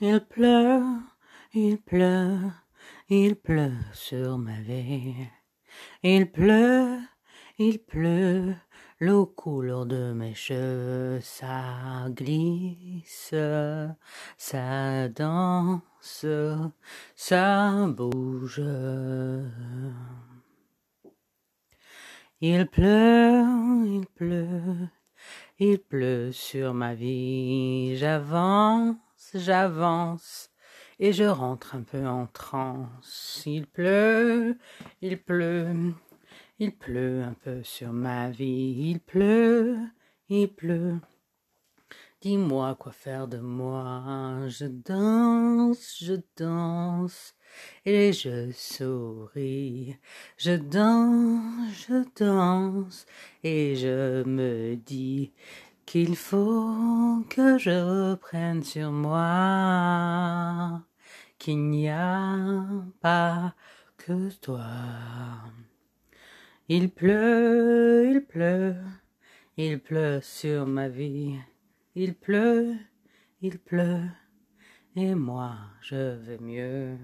Il pleut, il pleut, il pleut sur ma vie. Il pleut, il pleut, l'eau couleur de mes cheveux, ça glisse, ça danse, ça bouge. Il pleut, il pleut, il pleut sur ma vie. J'avance, j'avance, et je rentre un peu en transe. Il pleut, il pleut, il pleut un peu sur ma vie. Il pleut, il pleut. Dis-moi quoi faire de moi. Je danse, je danse, et je souris. Je danse, je danse, et je me dis qu'il faut que je reprenne sur moi, qu'il n'y a pas que toi. Il pleut, il pleut, il pleut sur ma vie. Il pleut, il pleut, et moi je vais mieux.